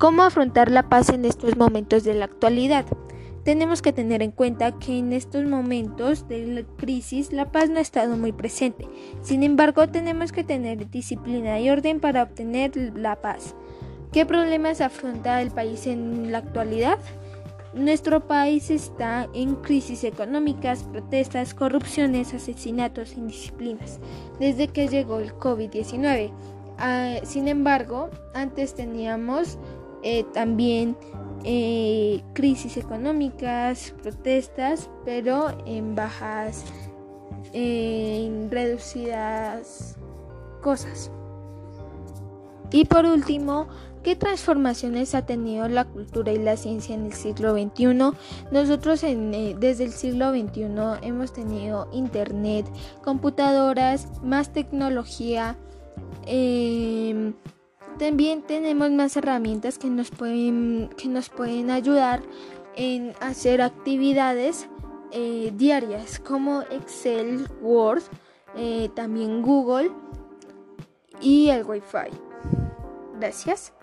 ¿Cómo afrontar la paz en estos momentos de la actualidad? Tenemos que tener en cuenta que en estos momentos de la crisis la paz no ha estado muy presente. Sin embargo, tenemos que tener disciplina y orden para obtener la paz. ¿Qué problemas afronta el país en la actualidad? Nuestro país está en crisis económicas, protestas, corrupciones, asesinatos, indisciplinas, desde que llegó el COVID-19. Ah, sin embargo, antes teníamos eh, también eh, crisis económicas, protestas, pero en bajas, en reducidas cosas. Y por último, ¿qué transformaciones ha tenido la cultura y la ciencia en el siglo XXI? Nosotros eh, desde el siglo XXI hemos tenido internet, computadoras, más tecnología. Em, también tenemos más herramientas que nos pueden, que nos pueden ayudar en hacer actividades eh, diarias como Excel, Word, eh, también Google y el Wi-Fi. Gracias.